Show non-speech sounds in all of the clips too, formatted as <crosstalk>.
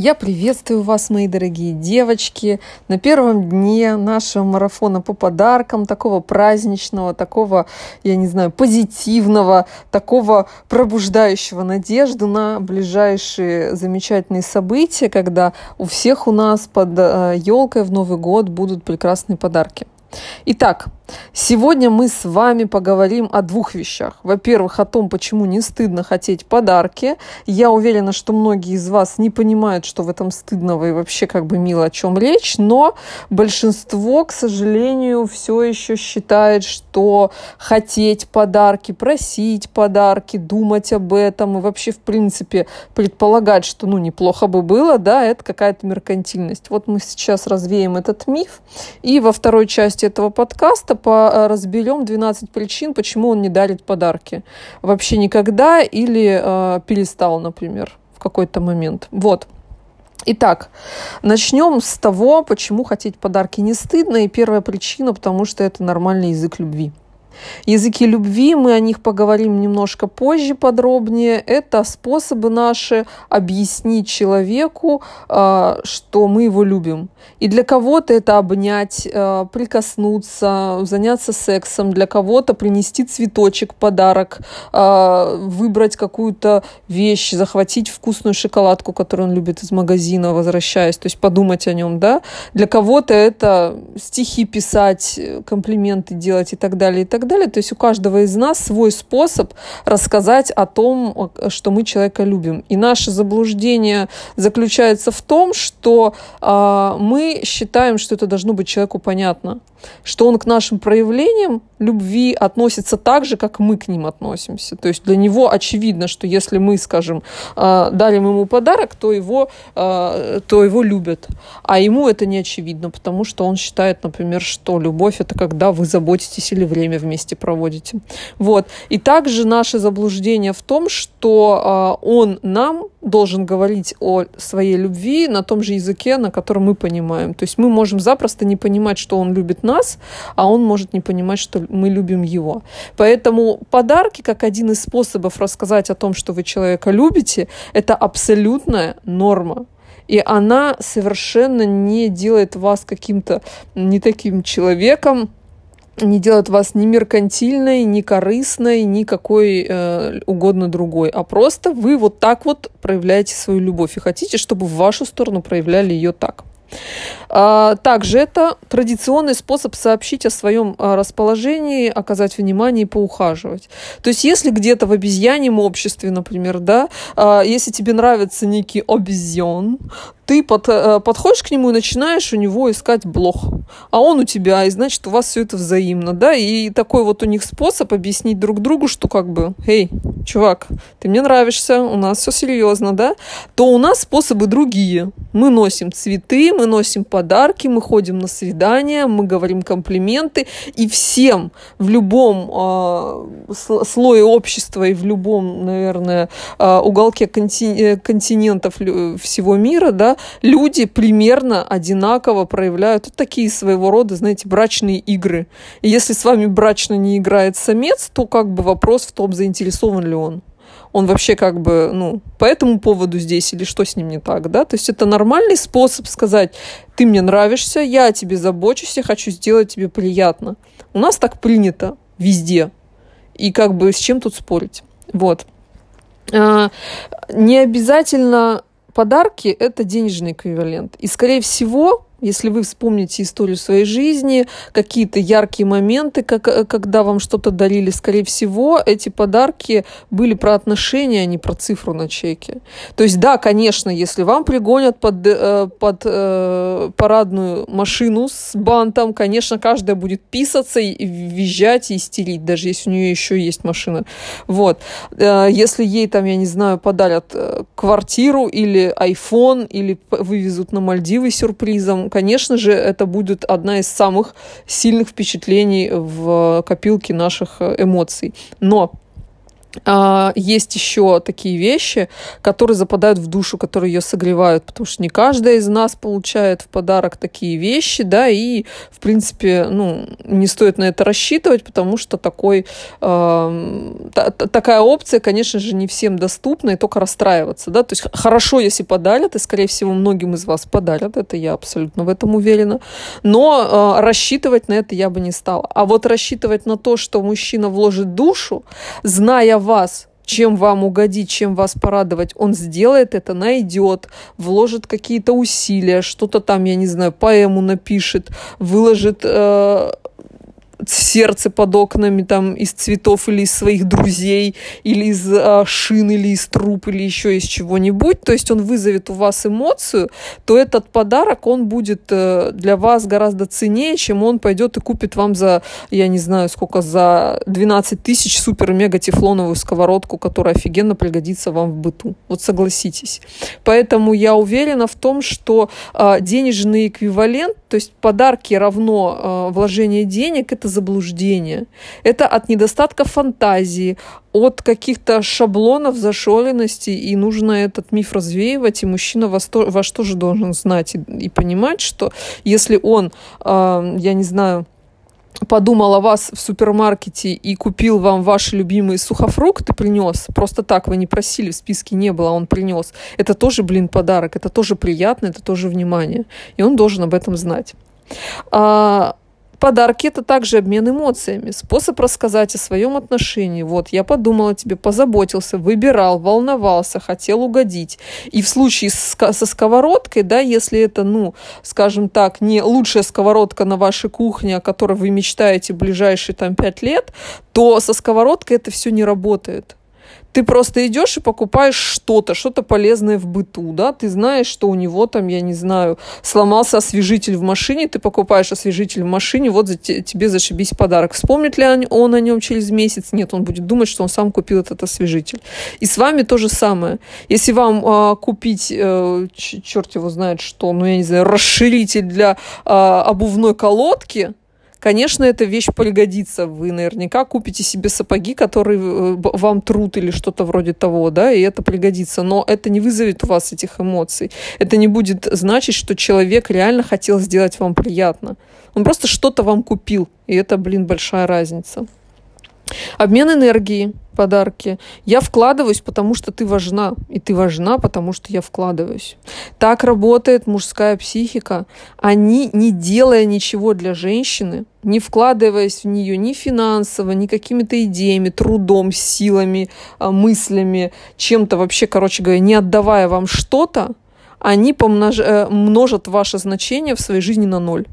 Я приветствую вас, мои дорогие девочки, на первом дне нашего марафона по подаркам, такого праздничного, такого, я не знаю, позитивного, такого пробуждающего надежду на ближайшие замечательные события, когда у всех у нас под елкой э, в Новый год будут прекрасные подарки. Итак, сегодня мы с вами поговорим о двух вещах. Во-первых, о том, почему не стыдно хотеть подарки. Я уверена, что многие из вас не понимают, что в этом стыдного и вообще как бы мило о чем речь, но большинство, к сожалению, все еще считает, что хотеть подарки, просить подарки, думать об этом и вообще, в принципе, предполагать, что ну неплохо бы было, да, это какая-то меркантильность. Вот мы сейчас развеем этот миф. И во второй части этого подкаста по э, разберем 12 причин, почему он не дарит подарки. Вообще никогда или э, перестал, например, в какой-то момент. Вот. Итак, начнем с того, почему хотеть подарки не стыдно. И первая причина, потому что это нормальный язык любви. Языки любви, мы о них поговорим немножко позже подробнее. Это способы наши объяснить человеку, а, что мы его любим. И для кого-то это обнять, а, прикоснуться, заняться сексом, для кого-то принести цветочек, подарок, а, выбрать какую-то вещь, захватить вкусную шоколадку, которую он любит из магазина, возвращаясь, то есть подумать о нем, да. Для кого-то это стихи писать, комплименты делать и так далее, и так далее. То есть у каждого из нас свой способ рассказать о том, что мы человека любим. И наше заблуждение заключается в том, что э, мы считаем, что это должно быть человеку понятно что он к нашим проявлениям любви относится так же, как мы к ним относимся. То есть для него очевидно, что если мы, скажем, а, дарим ему подарок, то его, а, то его любят. А ему это не очевидно, потому что он считает, например, что любовь это когда вы заботитесь или время вместе проводите. Вот. И также наше заблуждение в том, что а, он нам должен говорить о своей любви на том же языке, на котором мы понимаем. То есть мы можем запросто не понимать, что он любит нас, а он может не понимать, что мы любим его. Поэтому подарки, как один из способов рассказать о том, что вы человека любите, это абсолютная норма. И она совершенно не делает вас каким-то не таким человеком, не делает вас ни меркантильной, ни корыстной, ни какой э, угодно другой, а просто вы вот так вот проявляете свою любовь и хотите, чтобы в вашу сторону проявляли ее так. А, также это традиционный способ сообщить о своем а, расположении, оказать внимание и поухаживать. То есть, если где-то в обезьяньем обществе, например, да, а, если тебе нравится некий обезьян, ты под, э, подходишь к нему и начинаешь у него искать блох. А он у тебя, и значит, у вас все это взаимно, да, и такой вот у них способ объяснить друг другу, что как бы, эй, чувак, ты мне нравишься, у нас все серьезно, да, то у нас способы другие. Мы носим цветы, мы носим подарки, мы ходим на свидания, мы говорим комплименты, и всем в любом э, слое общества и в любом, наверное, э, уголке конти- континентов всего мира, да, люди примерно одинаково проявляют вот такие своего рода, знаете, брачные игры. И если с вами брачно не играет самец, то как бы вопрос в том, заинтересован ли он он вообще как бы, ну, по этому поводу здесь или что с ним не так, да? То есть это нормальный способ сказать, ты мне нравишься, я о тебе забочусь, я хочу сделать тебе приятно. У нас так принято везде. И как бы с чем тут спорить? Вот. А, не обязательно подарки – это денежный эквивалент. И, скорее всего, если вы вспомните историю своей жизни, какие-то яркие моменты, как, э, когда вам что-то дарили, скорее всего, эти подарки были про отношения, а не про цифру на чеке. То есть, да, конечно, если вам пригонят под, э, под э, парадную машину с бантом, конечно, каждая будет писаться и визжать и истерить, даже если у нее еще есть машина. Вот. Э, если ей там, я не знаю, подарят квартиру или iPhone, или вывезут на Мальдивы сюрпризом, конечно же, это будет одна из самых сильных впечатлений в копилке наших эмоций. Но а, есть еще такие вещи, которые западают в душу, которые ее согревают, потому что не каждая из нас получает в подарок такие вещи, да, и, в принципе, ну, не стоит на это рассчитывать, потому что такой, э, та, такая опция, конечно же, не всем доступна, и только расстраиваться, да, то есть хорошо, если подарят, и, скорее всего, многим из вас подарят, это я абсолютно в этом уверена, но э, рассчитывать на это я бы не стала. А вот рассчитывать на то, что мужчина вложит душу, зная вас, чем вам угодить, чем вас порадовать, он сделает это, найдет, вложит какие-то усилия, что-то там, я не знаю, поэму напишет, выложит э, сердце под окнами там из цветов или из своих друзей, или из а, шин, или из труб, или еще из чего-нибудь, то есть он вызовет у вас эмоцию, то этот подарок, он будет э, для вас гораздо ценнее, чем он пойдет и купит вам за, я не знаю сколько, за 12 тысяч супер-мега-тефлоновую сковородку, которая офигенно пригодится вам в быту. Вот согласитесь. Поэтому я уверена в том, что э, денежный эквивалент, то есть подарки равно э, вложение денег, это заблуждение. Это от недостатка фантазии, от каких-то шаблонов зашоленности, и нужно этот миф развеивать, и мужчина во что, во что же должен знать и, и понимать, что если он, э, я не знаю, подумал о вас в супермаркете и купил вам ваши любимые сухофрукты, принес, просто так вы не просили, в списке не было, а он принес, это тоже, блин, подарок, это тоже приятно, это тоже внимание, и он должен об этом знать. А, Подарки – это также обмен эмоциями, способ рассказать о своем отношении. Вот, я подумал о тебе, позаботился, выбирал, волновался, хотел угодить. И в случае со сковородкой, да, если это, ну, скажем так, не лучшая сковородка на вашей кухне, о которой вы мечтаете ближайшие там пять лет, то со сковородкой это все не работает. Ты просто идешь и покупаешь что-то, что-то полезное в быту, да, ты знаешь, что у него там, я не знаю, сломался освежитель в машине, ты покупаешь освежитель в машине, вот за тебе зашибись подарок. Вспомнит ли он о нем через месяц? Нет, он будет думать, что он сам купил этот освежитель. И с вами то же самое. Если вам э, купить, э, черт его знает что, ну, я не знаю, расширитель для э, обувной колодки, Конечно, эта вещь пригодится. Вы наверняка купите себе сапоги, которые э, вам труд или что-то вроде того, да, и это пригодится. Но это не вызовет у вас этих эмоций. Это не будет значить, что человек реально хотел сделать вам приятно. Он просто что-то вам купил, и это, блин, большая разница. Обмен энергии, подарки. Я вкладываюсь, потому что ты важна. И ты важна, потому что я вкладываюсь. Так работает мужская психика. Они, не делая ничего для женщины, не вкладываясь в нее ни финансово, ни какими-то идеями, трудом, силами, а, мыслями, чем-то вообще, короче говоря, не отдавая вам что-то, они помнож... Э, множат ваше значение в своей жизни на ноль.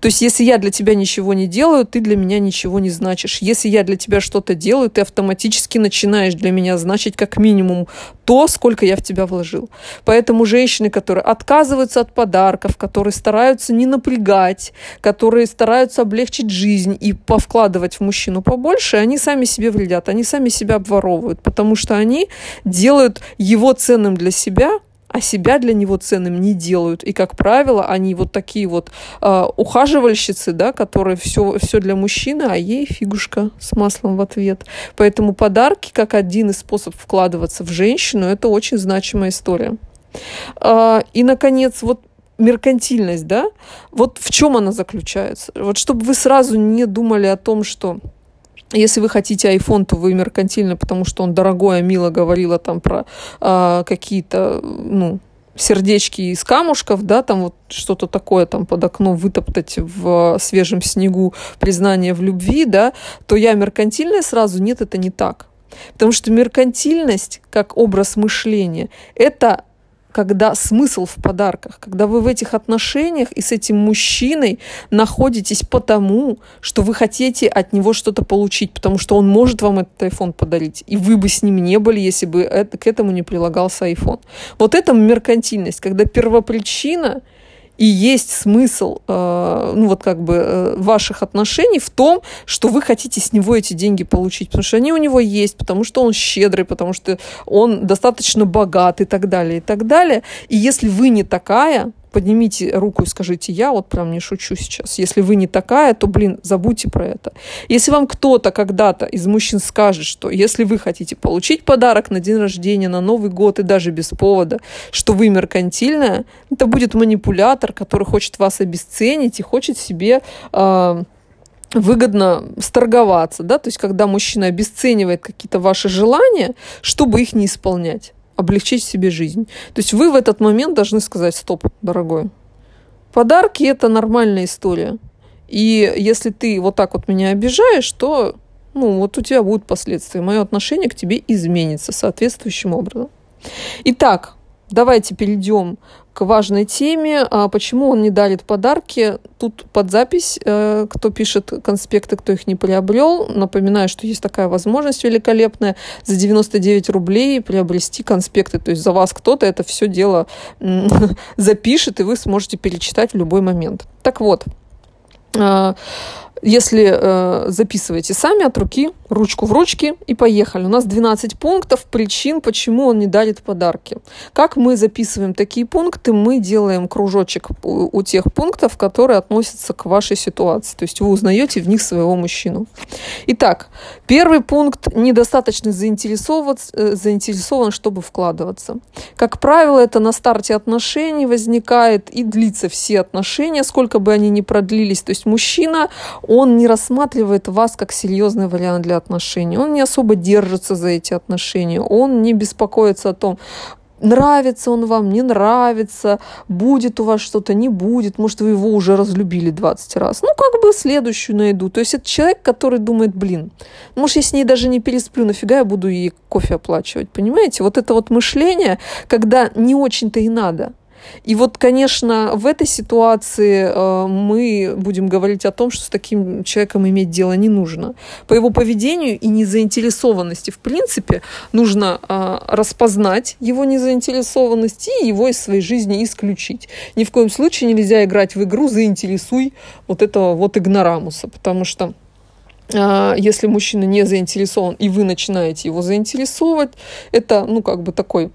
То есть, если я для тебя ничего не делаю, ты для меня ничего не значишь. Если я для тебя что-то делаю, ты автоматически начинаешь для меня значить как минимум то, сколько я в тебя вложил. Поэтому женщины, которые отказываются от подарков, которые стараются не напрягать, которые стараются облегчить жизнь и повкладывать в мужчину побольше, они сами себе вредят, они сами себя обворовывают, потому что они делают его ценным для себя, а себя для него ценным не делают. И, как правило, они вот такие вот э, ухаживальщицы, да, которые все, все для мужчины, а ей фигушка с маслом в ответ. Поэтому подарки, как один из способов вкладываться в женщину, это очень значимая история. Э, и, наконец, вот меркантильность, да, вот в чем она заключается? Вот чтобы вы сразу не думали о том, что если вы хотите iPhone, то вы меркантильно, потому что он дорогой, а Мила говорила там про а, какие-то, ну, сердечки из камушков, да, там вот что-то такое там под окном вытоптать в свежем снегу, признание в любви, да, то я меркантильная сразу, нет, это не так. Потому что меркантильность как образ мышления – это когда смысл в подарках, когда вы в этих отношениях и с этим мужчиной находитесь потому, что вы хотите от него что-то получить, потому что он может вам этот iPhone подарить, и вы бы с ним не были, если бы это, к этому не прилагался iPhone. Вот это меркантильность, когда первопричина – и есть смысл, э, ну вот как бы э, ваших отношений в том, что вы хотите с него эти деньги получить, потому что они у него есть, потому что он щедрый, потому что он достаточно богат и так далее, и так далее. И если вы не такая, поднимите руку и скажите, я вот прям не шучу сейчас. Если вы не такая, то, блин, забудьте про это. Если вам кто-то когда-то из мужчин скажет, что если вы хотите получить подарок на день рождения, на Новый год и даже без повода, что вы меркантильная, это будет манипулятор, который хочет вас обесценить и хочет себе э, выгодно сторговаться, да, то есть когда мужчина обесценивает какие-то ваши желания, чтобы их не исполнять облегчить себе жизнь. То есть вы в этот момент должны сказать, стоп, дорогой, подарки это нормальная история. И если ты вот так вот меня обижаешь, то ну, вот у тебя будут последствия. Мое отношение к тебе изменится соответствующим образом. Итак, давайте перейдем к важной теме. А почему он не дарит подарки? Тут под запись, э, кто пишет конспекты, кто их не приобрел. Напоминаю, что есть такая возможность великолепная. За 99 рублей приобрести конспекты. То есть за вас кто-то это все дело <laughs> запишет, и вы сможете перечитать в любой момент. Так вот, а, если э, записываете сами от руки, ручку в ручке и поехали. У нас 12 пунктов причин, почему он не дарит подарки. Как мы записываем такие пункты? Мы делаем кружочек у, у тех пунктов, которые относятся к вашей ситуации. То есть вы узнаете в них своего мужчину. Итак, первый пункт – недостаточно заинтересован, э, заинтересован, чтобы вкладываться. Как правило, это на старте отношений возникает и длится все отношения, сколько бы они ни продлились. То есть мужчина, он не рассматривает вас как серьезный вариант для отношений, он не особо держится за эти отношения, он не беспокоится о том, нравится он вам, не нравится, будет у вас что-то, не будет, может, вы его уже разлюбили 20 раз. Ну, как бы следующую найду. То есть это человек, который думает, блин, может, я с ней даже не пересплю, нафига я буду ей кофе оплачивать, понимаете? Вот это вот мышление, когда не очень-то и надо – и вот, конечно, в этой ситуации э, мы будем говорить о том, что с таким человеком иметь дело не нужно. По его поведению и незаинтересованности, в принципе, нужно э, распознать его незаинтересованность и его из своей жизни исключить. Ни в коем случае нельзя играть в игру «заинтересуй» вот этого вот игнорамуса, потому что э, если мужчина не заинтересован, и вы начинаете его заинтересовывать, это, ну, как бы такой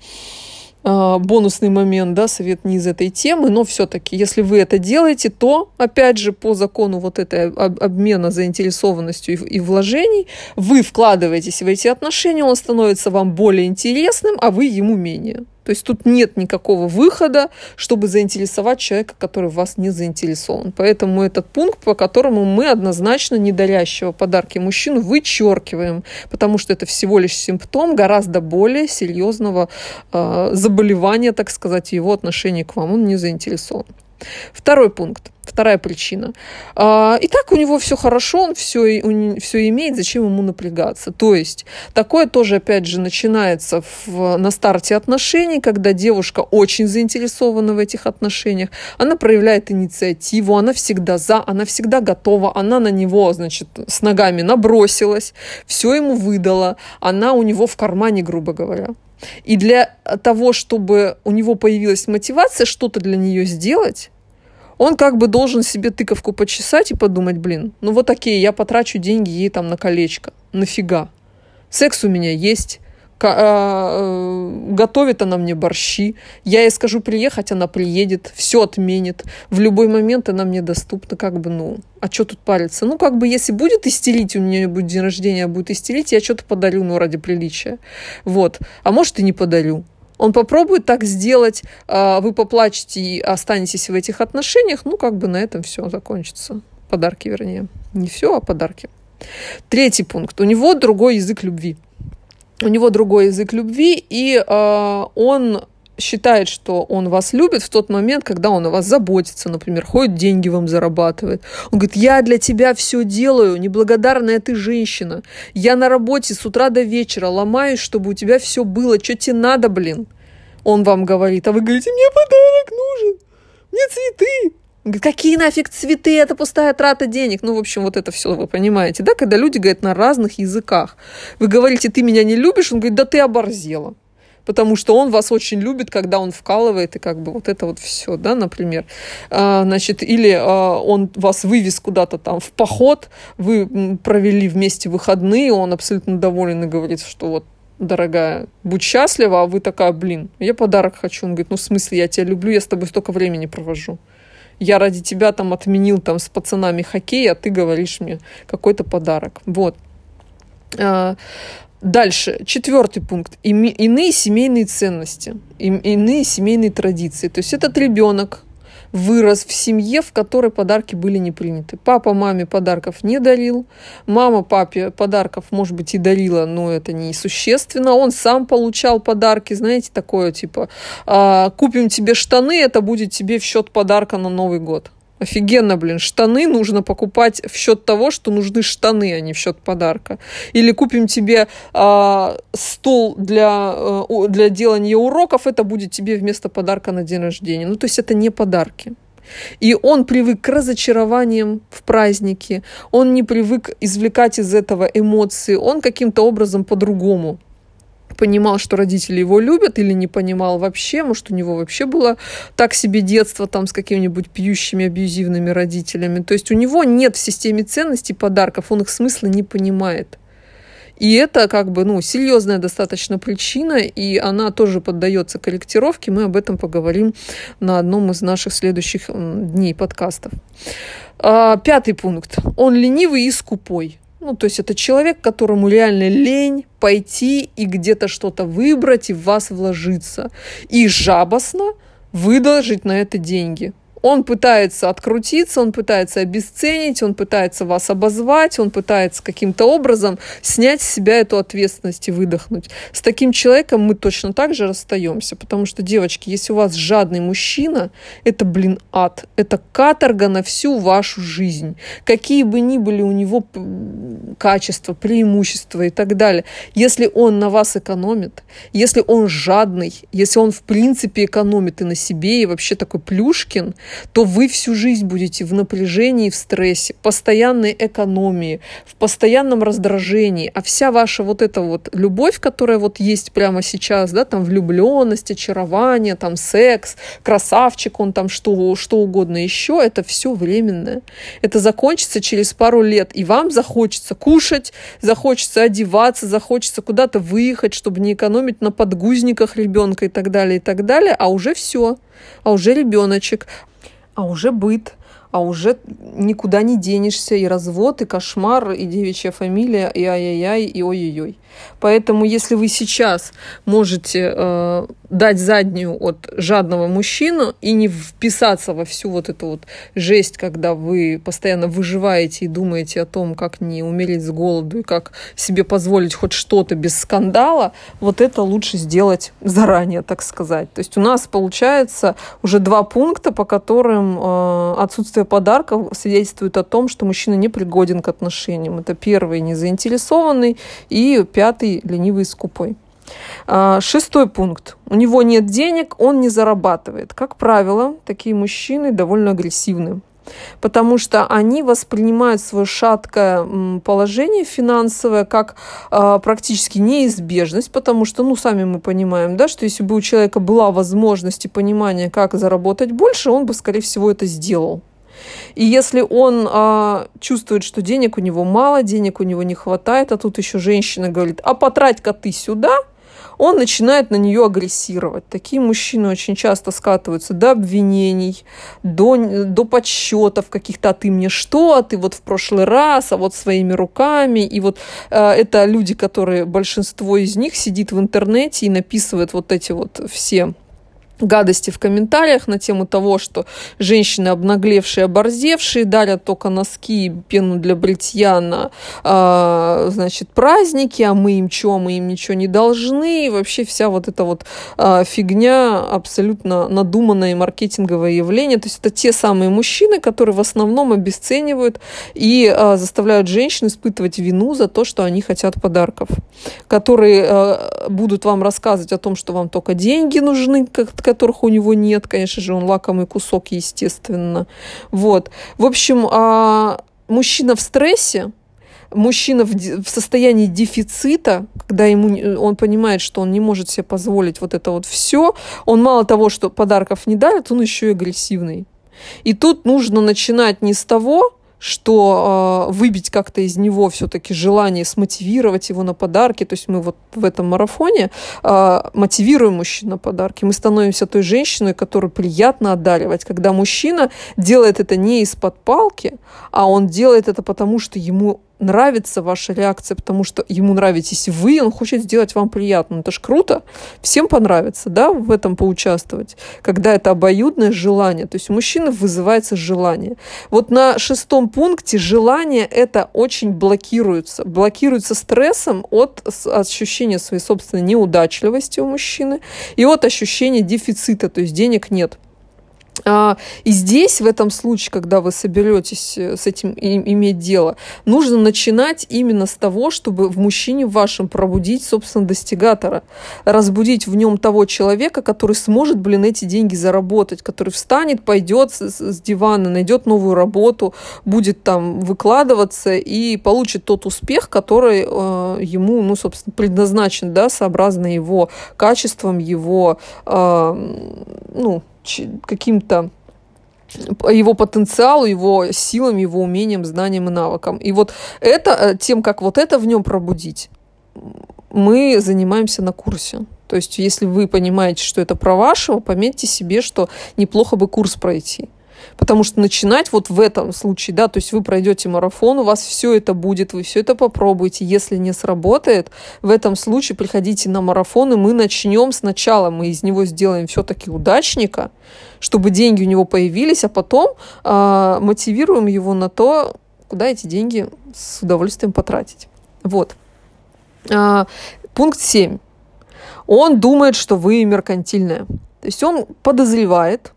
бонусный момент, да, совет не из этой темы, но все-таки, если вы это делаете, то, опять же, по закону вот этой обмена заинтересованностью и вложений, вы вкладываетесь в эти отношения, он становится вам более интересным, а вы ему менее. То есть тут нет никакого выхода, чтобы заинтересовать человека, который вас не заинтересован. Поэтому этот пункт, по которому мы однозначно недарящего подарки мужчину вычеркиваем, потому что это всего лишь симптом гораздо более серьезного э, заболевания, так сказать, его отношения к вам. Он не заинтересован. Второй пункт. Вторая причина. А, и так у него все хорошо, он все, все имеет, зачем ему напрягаться? То есть такое тоже, опять же, начинается в, на старте отношений, когда девушка очень заинтересована в этих отношениях, она проявляет инициативу, она всегда за, она всегда готова, она на него, значит, с ногами набросилась, все ему выдала, она у него в кармане, грубо говоря. И для того, чтобы у него появилась мотивация что-то для нее сделать, он как бы должен себе тыковку почесать и подумать, блин, ну вот такие, я потрачу деньги ей там на колечко. Нафига? Секс у меня есть, готовит она мне борщи, я ей скажу приехать, она приедет, все отменит, в любой момент она мне доступна, как бы, ну, а что тут париться? Ну, как бы, если будет истерить, у нее будет день рождения, будет истерить, я что-то подарю, ну, ради приличия. Вот. А может, и не подарю. Он попробует так сделать, а, вы поплачете и останетесь в этих отношениях, ну, как бы на этом все закончится. Подарки, вернее. Не все, а подарки. Третий пункт. У него другой язык любви. У него другой язык любви, и э, он считает, что он вас любит в тот момент, когда он о вас заботится, например, ходит, деньги вам зарабатывает. Он говорит, я для тебя все делаю, неблагодарная ты женщина. Я на работе с утра до вечера ломаюсь, чтобы у тебя все было. Что тебе надо, блин? Он вам говорит, а вы говорите, мне подарок нужен, мне цветы. Какие нафиг цветы, это пустая трата денег. Ну, в общем, вот это все вы понимаете, да, когда люди говорят на разных языках. Вы говорите, ты меня не любишь, он говорит, да ты оборзела потому что он вас очень любит, когда он вкалывает, и как бы вот это вот все, да, например. А, значит, или а, он вас вывез куда-то там в поход, вы провели вместе выходные, он абсолютно доволен и говорит, что вот дорогая, будь счастлива, а вы такая, блин, я подарок хочу. Он говорит, ну в смысле, я тебя люблю, я с тобой столько времени провожу. Я ради тебя там отменил там с пацанами хоккей, а ты говоришь мне какой-то подарок. Вот. А, дальше, четвертый пункт. Иные семейные ценности, иные семейные традиции. То есть этот ребенок, вырос в семье, в которой подарки были не приняты. Папа маме подарков не дарил, мама папе подарков, может быть, и дарила, но это не существенно. Он сам получал подарки, знаете, такое типа, «А, купим тебе штаны, это будет тебе в счет подарка на Новый год. Офигенно, блин, штаны нужно покупать в счет того, что нужны штаны, а не в счет подарка. Или купим тебе э, стол для, э, для делания уроков, это будет тебе вместо подарка на день рождения. Ну, то есть это не подарки. И он привык к разочарованиям в празднике, он не привык извлекать из этого эмоции, он каким-то образом по-другому понимал, что родители его любят, или не понимал вообще, может, у него вообще было так себе детство там с какими-нибудь пьющими, абьюзивными родителями. То есть у него нет в системе ценностей подарков, он их смысла не понимает. И это как бы, ну, серьезная достаточно причина, и она тоже поддается корректировке. Мы об этом поговорим на одном из наших следующих дней подкастов. А, пятый пункт. Он ленивый и скупой. Ну, то есть это человек, которому реально лень пойти и где-то что-то выбрать и в вас вложиться. И жабосно выложить на это деньги. Он пытается открутиться, он пытается обесценить, он пытается вас обозвать, он пытается каким-то образом снять с себя эту ответственность и выдохнуть. С таким человеком мы точно так же расстаемся, потому что, девочки, если у вас жадный мужчина, это, блин, ад. Это каторга на всю вашу жизнь. Какие бы ни были у него качества, преимущества и так далее. Если он на вас экономит, если он жадный, если он в принципе экономит и на себе, и вообще такой плюшкин, то вы всю жизнь будете в напряжении, в стрессе, постоянной экономии, в постоянном раздражении, а вся ваша вот эта вот любовь, которая вот есть прямо сейчас, да, там влюбленность, очарование, там секс, красавчик, он там что, что угодно еще, это все временное. Это закончится через пару лет, и вам захочется кушать, захочется одеваться, захочется куда-то выехать, чтобы не экономить на подгузниках ребенка и так далее, и так далее, а уже все, а уже ребеночек, а уже быт, а уже никуда не денешься, и развод, и кошмар, и девичья фамилия, и ай-яй-яй, и ой-ой-ой. Поэтому, если вы сейчас можете э, дать заднюю от жадного мужчину и не вписаться во всю вот эту вот жесть, когда вы постоянно выживаете и думаете о том, как не умереть с голоду и как себе позволить хоть что-то без скандала, вот это лучше сделать заранее, так сказать. То есть у нас получается уже два пункта, по которым э, отсутствие подарков свидетельствует о том, что мужчина не пригоден к отношениям. Это первый незаинтересованный и пятый ленивый и скупой. А, шестой пункт. У него нет денег, он не зарабатывает. Как правило, такие мужчины довольно агрессивны потому что они воспринимают свое шаткое положение финансовое как э, практически неизбежность, потому что, ну, сами мы понимаем, да, что если бы у человека была возможность и понимание, как заработать больше, он бы, скорее всего, это сделал. И если он а, чувствует, что денег у него мало, денег у него не хватает, а тут еще женщина говорит, а потрать-ка ты сюда, он начинает на нее агрессировать. Такие мужчины очень часто скатываются до обвинений, до, до подсчетов каких-то, а ты мне что, а ты вот в прошлый раз, а вот своими руками. И вот э, это люди, которые, большинство из них сидит в интернете и написывает вот эти вот все гадости в комментариях на тему того, что женщины обнаглевшие, оборзевшие дарят только носки и пену для бритья на, э, значит, праздники, а мы им что, мы им ничего не должны. И вообще вся вот эта вот э, фигня абсолютно надуманное маркетинговое явление. То есть это те самые мужчины, которые в основном обесценивают и э, заставляют женщин испытывать вину за то, что они хотят подарков, которые э, будут вам рассказывать о том, что вам только деньги нужны, как которых у него нет. Конечно же, он лакомый кусок, естественно. Вот. В общем, а, мужчина в стрессе, мужчина в, в состоянии дефицита, когда ему он понимает, что он не может себе позволить вот это вот все, он мало того, что подарков не дарит, он еще и агрессивный. И тут нужно начинать не с того, что э, выбить как-то из него все-таки желание, смотивировать его на подарки. То есть мы вот в этом марафоне э, мотивируем мужчин на подарки. Мы становимся той женщиной, которую приятно одаривать. Когда мужчина делает это не из-под палки, а он делает это потому, что ему нравится ваша реакция, потому что ему нравитесь вы, он хочет сделать вам приятно. Это ж круто. Всем понравится, да, в этом поучаствовать, когда это обоюдное желание. То есть у мужчины вызывается желание. Вот на шестом пункте желание это очень блокируется. Блокируется стрессом от ощущения своей собственной неудачливости у мужчины и от ощущения дефицита, то есть денег нет. А, и здесь, в этом случае, когда вы соберетесь э, с этим иметь дело, нужно начинать именно с того, чтобы в мужчине вашем пробудить, собственно, достигатора, разбудить в нем того человека, который сможет, блин, эти деньги заработать, который встанет, пойдет с дивана, найдет новую работу, будет там выкладываться и получит тот успех, который э, ему, ну, собственно, предназначен, да, сообразно его качествам, его, э, ну, каким-то его потенциалу, его силам, его умениям, знаниям и навыкам. И вот это, э, тем, как вот это в нем пробудить, мы занимаемся на курсе. То есть, если вы понимаете, что это про вашего, пометьте себе, что неплохо бы курс пройти. Потому что начинать вот в этом случае, да, то есть вы пройдете марафон, у вас все это будет, вы все это попробуете. Если не сработает, в этом случае приходите на марафон, и мы начнем сначала, мы из него сделаем все-таки удачника, чтобы деньги у него появились, а потом э, мотивируем его на то, куда эти деньги с удовольствием потратить. Вот. А, пункт 7. Он думает, что вы меркантильная. То есть он подозревает,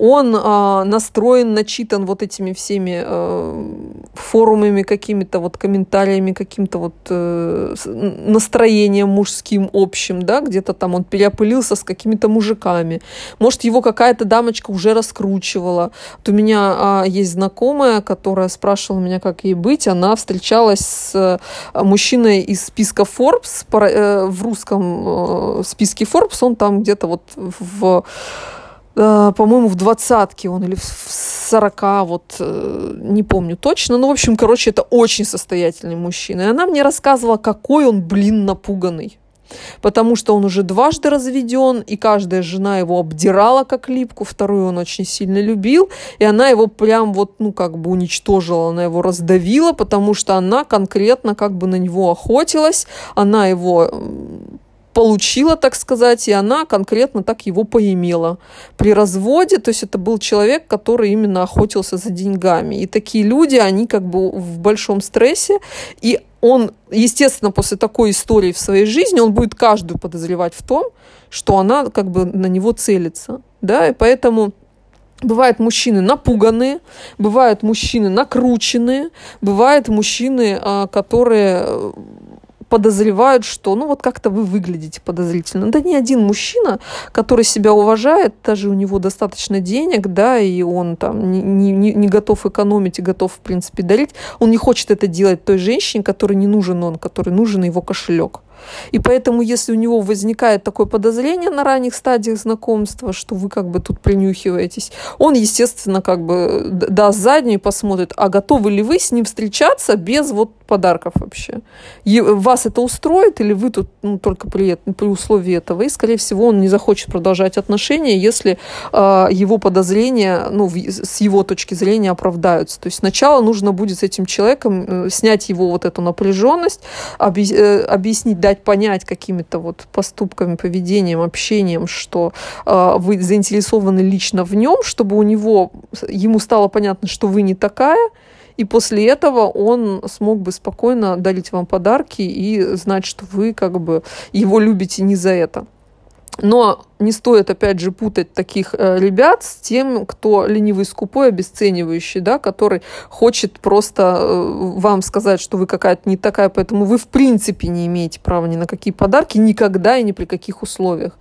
он э, настроен, начитан вот этими всеми э, форумами, какими-то вот комментариями, каким-то вот э, настроением мужским общим, да, где-то там он переопылился с какими-то мужиками. Может, его какая-то дамочка уже раскручивала. Вот у меня э, есть знакомая, которая спрашивала меня, как ей быть. Она встречалась с э, мужчиной из списка Forbes, э, в русском э, списке Forbes, он там где-то вот в по-моему, в двадцатке он или в сорока, вот э, не помню точно. Ну, в общем, короче, это очень состоятельный мужчина. И она мне рассказывала, какой он, блин, напуганный. Потому что он уже дважды разведен, и каждая жена его обдирала как липку, вторую он очень сильно любил, и она его прям вот, ну, как бы уничтожила, она его раздавила, потому что она конкретно как бы на него охотилась, она его получила, так сказать, и она конкретно так его поимела. При разводе, то есть это был человек, который именно охотился за деньгами. И такие люди, они как бы в большом стрессе, и он, естественно, после такой истории в своей жизни, он будет каждую подозревать в том, что она как бы на него целится. Да, и поэтому Бывают мужчины напуганные, бывают мужчины накрученные, бывают мужчины, а, которые подозревают, что ну вот как-то вы выглядите подозрительно. Да ни один мужчина, который себя уважает, даже у него достаточно денег, да, и он там не, не, не готов экономить и готов, в принципе, дарить, он не хочет это делать той женщине, которой не нужен он, которой нужен его кошелек. И поэтому, если у него возникает такое подозрение на ранних стадиях знакомства, что вы как бы тут принюхиваетесь, он, естественно, как бы даст заднюю и посмотрит, а готовы ли вы с ним встречаться без вот подарков вообще. И вас это устроит или вы тут ну, только при, при условии этого? И, скорее всего, он не захочет продолжать отношения, если э, его подозрения, ну, в, с его точки зрения оправдаются. То есть сначала нужно будет с этим человеком э, снять его вот эту напряженность, объ, э, объяснить, дать понять какими-то вот поступками, поведением, общением, что э, вы заинтересованы лично в нем, чтобы у него, ему стало понятно, что вы не такая, и после этого он смог бы спокойно дарить вам подарки и знать, что вы как бы его любите не за это. Но не стоит, опять же, путать таких э, ребят с тем, кто ленивый, скупой, обесценивающий, да, который хочет просто э, вам сказать, что вы какая-то не такая, поэтому вы в принципе не имеете права ни на какие подарки никогда и ни при каких условиях.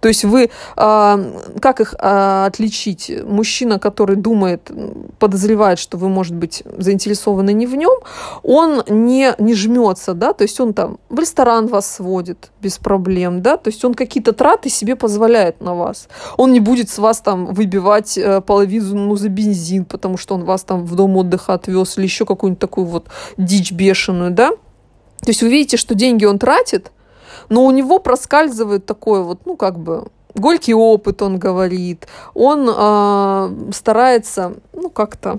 То есть вы, а, как их а, отличить? Мужчина, который думает, подозревает, что вы, может быть, заинтересованы не в нем, он не, не жмется, да, то есть он там в ресторан вас сводит без проблем, да, то есть он какие-то траты себе позволяет на вас. Он не будет с вас там выбивать э, половину ну, за бензин, потому что он вас там в дом отдыха отвез или еще какую-нибудь такую вот дичь бешеную, да? То есть вы видите, что деньги он тратит, но у него проскальзывает такое вот, ну, как бы, горький опыт, он говорит. Он э, старается, ну, как-то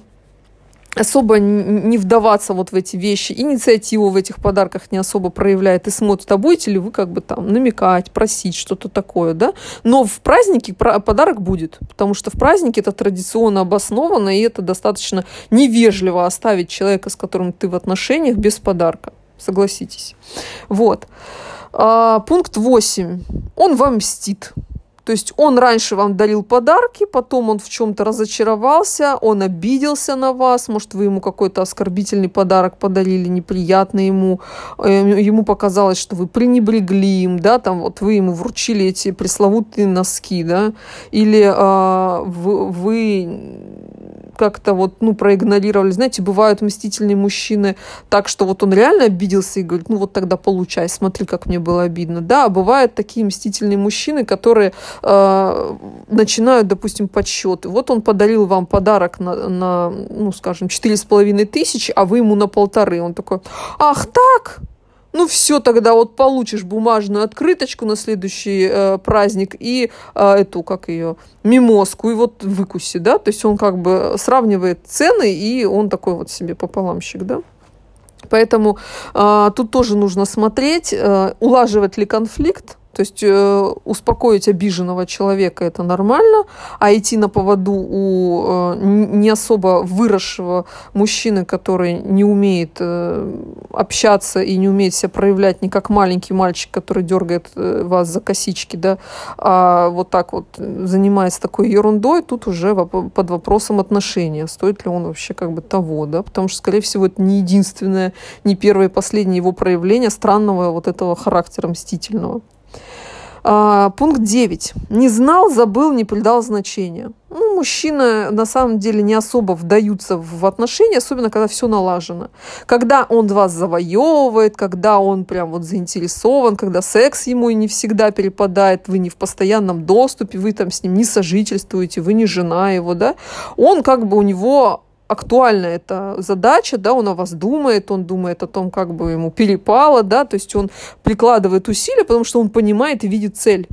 особо не вдаваться вот в эти вещи, инициативу в этих подарках не особо проявляет и смотрит, а будете ли вы как бы там намекать, просить, что-то такое, да? Но в празднике подарок будет, потому что в празднике это традиционно обосновано, и это достаточно невежливо оставить человека, с которым ты в отношениях, без подарка. Согласитесь. Вот. А, пункт 8. Он вам мстит. То есть он раньше вам дарил подарки, потом он в чем-то разочаровался, он обиделся на вас, может, вы ему какой-то оскорбительный подарок подарили, неприятный ему, э, ему показалось, что вы пренебрегли им, да, там вот вы ему вручили эти пресловутые носки, да, или э, вы как-то вот, ну, проигнорировали. Знаете, бывают мстительные мужчины так, что вот он реально обиделся и говорит, ну, вот тогда получай, смотри, как мне было обидно. Да, бывают такие мстительные мужчины, которые э, начинают, допустим, подсчеты. Вот он подарил вам подарок на, на ну, скажем, четыре с половиной тысячи, а вы ему на полторы. Он такой, ах так, ну все, тогда вот получишь бумажную открыточку на следующий э, праздник и э, эту, как ее, мимозку, и вот выкуси, да, то есть он как бы сравнивает цены, и он такой вот себе пополамщик, да. Поэтому э, тут тоже нужно смотреть, э, улаживать ли конфликт, то есть э, успокоить обиженного человека это нормально, а идти на поводу у э, не особо выросшего мужчины, который не умеет э, общаться и не умеет себя проявлять не как маленький мальчик, который дергает э, вас за косички, да, а вот так вот занимается такой ерундой, тут уже под вопросом отношения, стоит ли он вообще как бы того, да, потому что, скорее всего, это не единственное, не первое и последнее его проявление странного вот этого характера мстительного. А, пункт 9. Не знал, забыл, не придал значения. Ну, мужчины на самом деле не особо вдаются в отношения, особенно когда все налажено. Когда он вас завоевывает, когда он прям вот заинтересован, когда секс ему и не всегда перепадает, вы не в постоянном доступе, вы там с ним не сожительствуете, вы не жена его, да, он как бы у него актуальна эта задача, да, он о вас думает, он думает о том, как бы ему перепало, да, то есть он прикладывает усилия, потому что он понимает и видит цель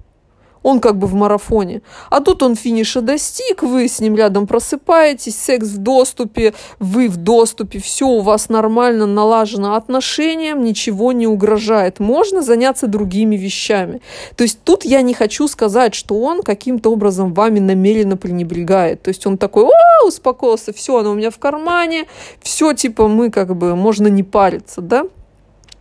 он как бы в марафоне. А тут он финиша достиг, вы с ним рядом просыпаетесь, секс в доступе, вы в доступе, все у вас нормально налажено отношениям, ничего не угрожает. Можно заняться другими вещами. То есть тут я не хочу сказать, что он каким-то образом вами намеренно пренебрегает. То есть он такой, о, успокоился, все, оно у меня в кармане, все, типа, мы как бы, можно не париться, да?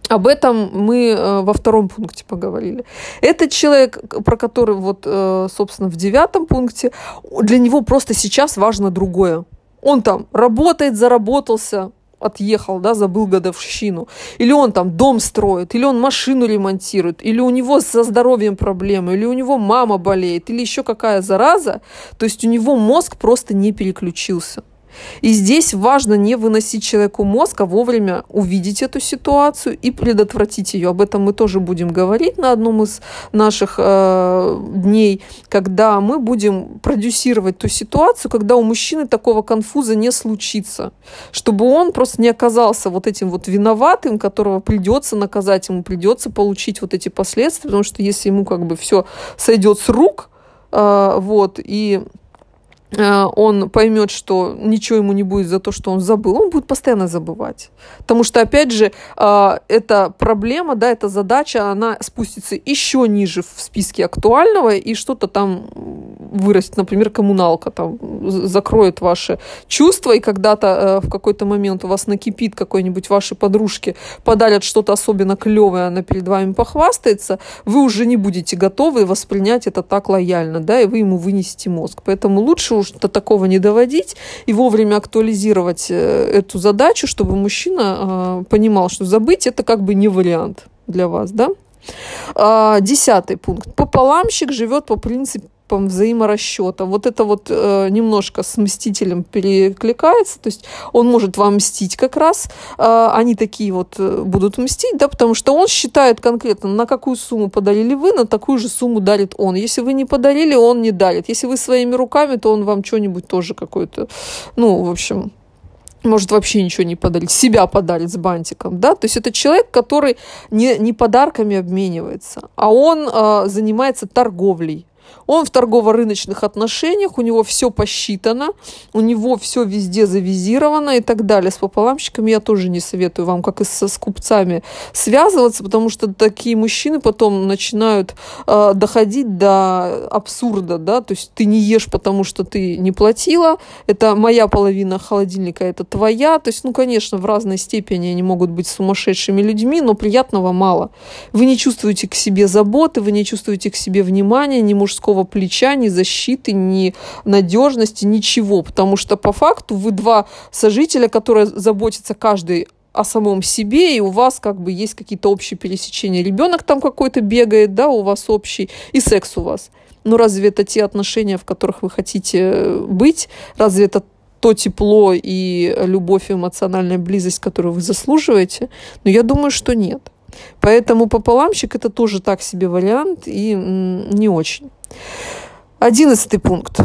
Об этом мы э, во втором пункте поговорили. Этот человек, про который вот, э, собственно, в девятом пункте, для него просто сейчас важно другое. Он там работает, заработался, отъехал, да, забыл годовщину, или он там дом строит, или он машину ремонтирует, или у него со здоровьем проблемы, или у него мама болеет, или еще какая зараза, то есть у него мозг просто не переключился. И здесь важно не выносить человеку мозг, а вовремя увидеть эту ситуацию и предотвратить ее. Об этом мы тоже будем говорить на одном из наших э, дней, когда мы будем продюсировать ту ситуацию, когда у мужчины такого конфуза не случится, чтобы он просто не оказался вот этим вот виноватым, которого придется наказать, ему придется получить вот эти последствия, потому что если ему как бы все сойдет с рук, э, вот, и он поймет, что ничего ему не будет за то, что он забыл, он будет постоянно забывать. Потому что, опять же, э, эта проблема, да, эта задача, она спустится еще ниже в списке актуального, и что-то там вырастет, например, коммуналка там закроет ваши чувства, и когда-то э, в какой-то момент у вас накипит какой-нибудь вашей подружке, подарят что-то особенно клевое, она перед вами похвастается, вы уже не будете готовы воспринять это так лояльно, да, и вы ему вынесете мозг. Поэтому лучше до такого не доводить и вовремя актуализировать э, эту задачу, чтобы мужчина э, понимал, что забыть это как бы не вариант для вас, да? А, десятый пункт. Пополамщик живет по принципу принципам взаиморасчета. Вот это вот э, немножко с мстителем перекликается, то есть он может вам мстить как раз, э, они такие вот э, будут мстить, да, потому что он считает конкретно, на какую сумму подарили вы, на такую же сумму дарит он. Если вы не подарили, он не дарит. Если вы своими руками, то он вам что-нибудь тоже какое-то, ну, в общем, может вообще ничего не подарить, себя подарит с бантиком, да, то есть это человек, который не, не подарками обменивается, а он э, занимается торговлей, он в торгово-рыночных отношениях, у него все посчитано, у него все везде завизировано и так далее. С пополамщиками я тоже не советую вам, как и со скупцами, связываться, потому что такие мужчины потом начинают э, доходить до абсурда, да, то есть ты не ешь, потому что ты не платила, это моя половина холодильника, это твоя, то есть, ну, конечно, в разной степени они могут быть сумасшедшими людьми, но приятного мало. Вы не чувствуете к себе заботы, вы не чувствуете к себе внимания, ни мужского мужского плеча, ни защиты, ни надежности, ничего. Потому что по факту вы два сожителя, которые заботятся каждый о самом себе, и у вас как бы есть какие-то общие пересечения. Ребенок там какой-то бегает, да, у вас общий, и секс у вас. Ну разве это те отношения, в которых вы хотите быть? Разве это то тепло и любовь, и эмоциональная близость, которую вы заслуживаете? Но я думаю, что нет. Поэтому пополамщик это тоже так себе вариант и не очень. Одиннадцатый пункт.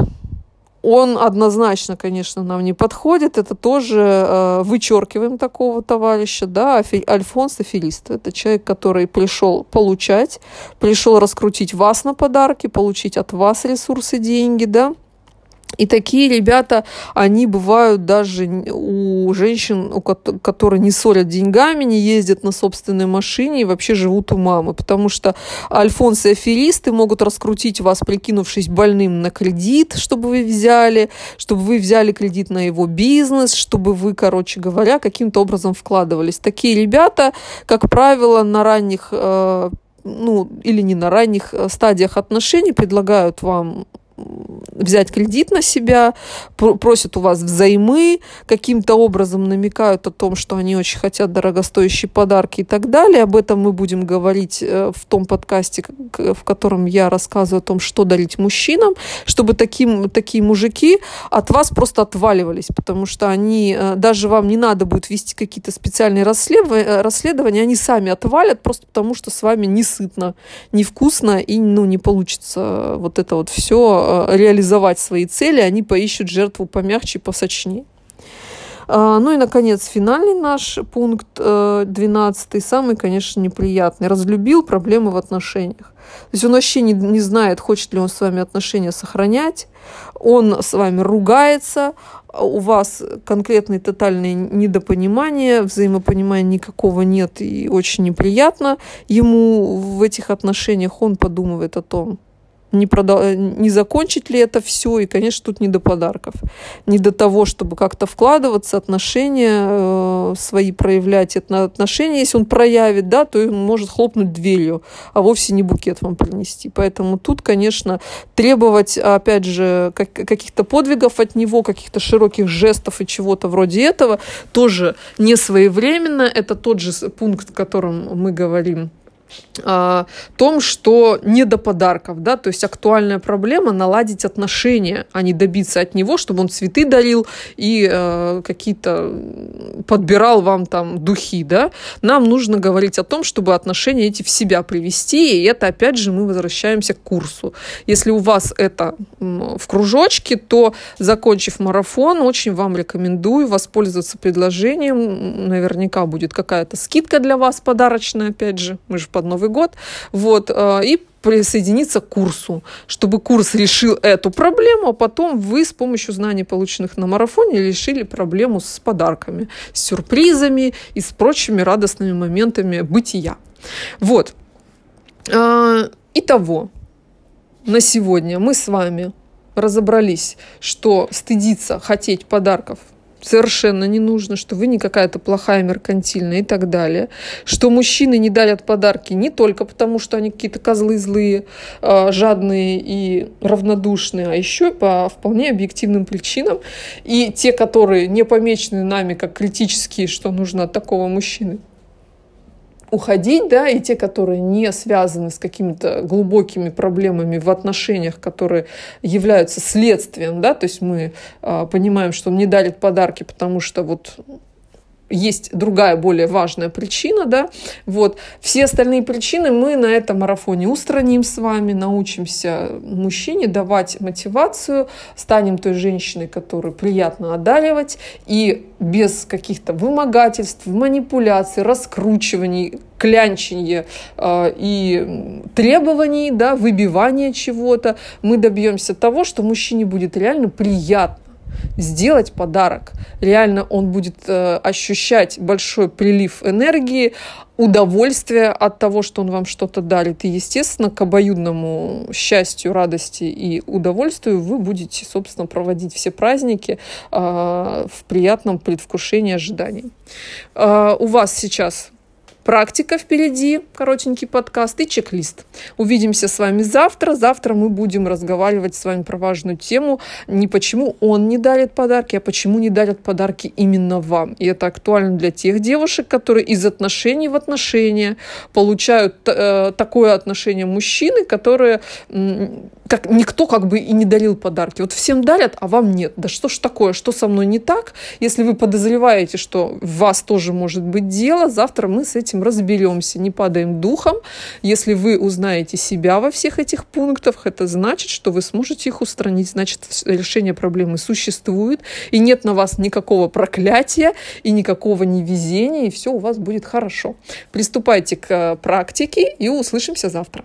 Он однозначно, конечно, нам не подходит. Это тоже э, вычеркиваем такого товарища, да, Альфонс Аферист. Это человек, который пришел получать, пришел раскрутить вас на подарки, получить от вас ресурсы, деньги, да. И такие ребята, они бывают даже у женщин, у которые не ссорят деньгами, не ездят на собственной машине и вообще живут у мамы. Потому что альфонсы аферисты могут раскрутить вас, прикинувшись больным на кредит, чтобы вы взяли, чтобы вы взяли кредит на его бизнес, чтобы вы, короче говоря, каким-то образом вкладывались. Такие ребята, как правило, на ранних э, ну, или не на ранних э, стадиях отношений предлагают вам взять кредит на себя, просят у вас взаймы, каким-то образом намекают о том, что они очень хотят дорогостоящие подарки и так далее. Об этом мы будем говорить э, в том подкасте, в котором я рассказываю о том, что дарить мужчинам, чтобы таким, такие мужики от вас просто отваливались, потому что они, э, даже вам не надо будет вести какие-то специальные расследования, э, расследования, они сами отвалят просто потому, что с вами не сытно, невкусно и ну, не получится вот это вот все Э, реализовать свои цели, они поищут жертву помягче посочнее. А, ну и, наконец, финальный наш пункт, 12, э, самый, конечно, неприятный. Разлюбил проблемы в отношениях. То есть он вообще не, не знает, хочет ли он с вами отношения сохранять, он с вами ругается, у вас конкретное тотальное недопонимание, взаимопонимания никакого нет и очень неприятно ему в этих отношениях, он подумывает о том, не, продал, не закончить ли это все, и, конечно, тут не до подарков, не до того, чтобы как-то вкладываться, отношения э, свои проявлять, это отношения, если он проявит, да, то он может хлопнуть дверью, а вовсе не букет вам принести. Поэтому тут, конечно, требовать, опять же, как, каких-то подвигов от него, каких-то широких жестов и чего-то вроде этого, тоже не своевременно. Это тот же пункт, о котором мы говорим о том, что не до подарков, да, то есть актуальная проблема наладить отношения, а не добиться от него, чтобы он цветы дарил и э, какие-то подбирал вам там духи, да. Нам нужно говорить о том, чтобы отношения эти в себя привести, и это опять же мы возвращаемся к курсу. Если у вас это в кружочке, то закончив марафон, очень вам рекомендую воспользоваться предложением, наверняка будет какая-то скидка для вас подарочная, опять же, мы же под Новый год, вот, э, и присоединиться к курсу, чтобы курс решил эту проблему, а потом вы с помощью знаний, полученных на марафоне, решили проблему с подарками, с сюрпризами и с прочими радостными моментами бытия. Вот. Э, итого, на сегодня мы с вами разобрались, что стыдиться, хотеть подарков совершенно не нужно, что вы не какая-то плохая меркантильная и так далее, что мужчины не дарят подарки не только потому, что они какие-то козлы злые, а, жадные и равнодушные, а еще по вполне объективным причинам. И те, которые не помечены нами как критические, что нужно от такого мужчины уходить, да, и те, которые не связаны с какими-то глубокими проблемами в отношениях, которые являются следствием, да, то есть мы э, понимаем, что он не дарит подарки, потому что вот есть другая более важная причина, да, вот, все остальные причины мы на этом марафоне устраним с вами, научимся мужчине давать мотивацию, станем той женщиной, которую приятно одаривать, и без каких-то вымогательств, манипуляций, раскручиваний, клянчения э, и требований, да, выбивания чего-то, мы добьемся того, что мужчине будет реально приятно сделать подарок. Реально он будет э, ощущать большой прилив энергии, удовольствия от того, что он вам что-то дарит. И, естественно, к обоюдному счастью, радости и удовольствию вы будете, собственно, проводить все праздники э, в приятном предвкушении ожиданий. Э, у вас сейчас практика впереди, коротенький подкаст и чек-лист. Увидимся с вами завтра. Завтра мы будем разговаривать с вами про важную тему. Не почему он не дарит подарки, а почему не дарят подарки именно вам. И это актуально для тех девушек, которые из отношений в отношения получают э, такое отношение мужчины, которые как никто как бы и не дарил подарки. Вот всем дарят, а вам нет. Да что ж такое, что со мной не так? Если вы подозреваете, что в вас тоже может быть дело, завтра мы с этим этим разберемся, не падаем духом. Если вы узнаете себя во всех этих пунктах, это значит, что вы сможете их устранить. Значит, решение проблемы существует, и нет на вас никакого проклятия и никакого невезения, и все у вас будет хорошо. Приступайте к практике и услышимся завтра.